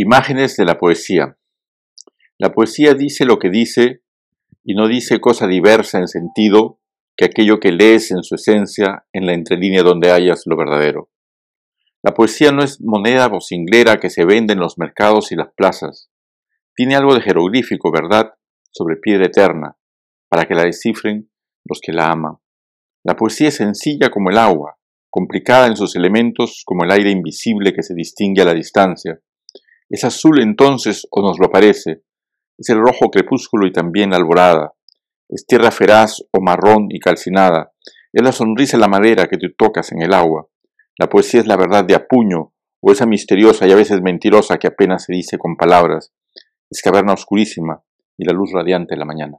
Imágenes de la poesía. La poesía dice lo que dice y no dice cosa diversa en sentido que aquello que lees en su esencia en la entrelínea donde hayas lo verdadero. La poesía no es moneda vocinglera que se vende en los mercados y las plazas. Tiene algo de jeroglífico, ¿verdad?, sobre piedra eterna, para que la descifren los que la aman. La poesía es sencilla como el agua, complicada en sus elementos como el aire invisible que se distingue a la distancia, es azul entonces, o nos lo parece, es el rojo crepúsculo y también alborada, es tierra feraz o marrón y calcinada, es la sonrisa de la madera que tú tocas en el agua, la poesía es la verdad de apuño, o esa misteriosa y a veces mentirosa que apenas se dice con palabras, es caverna oscurísima y la luz radiante de la mañana.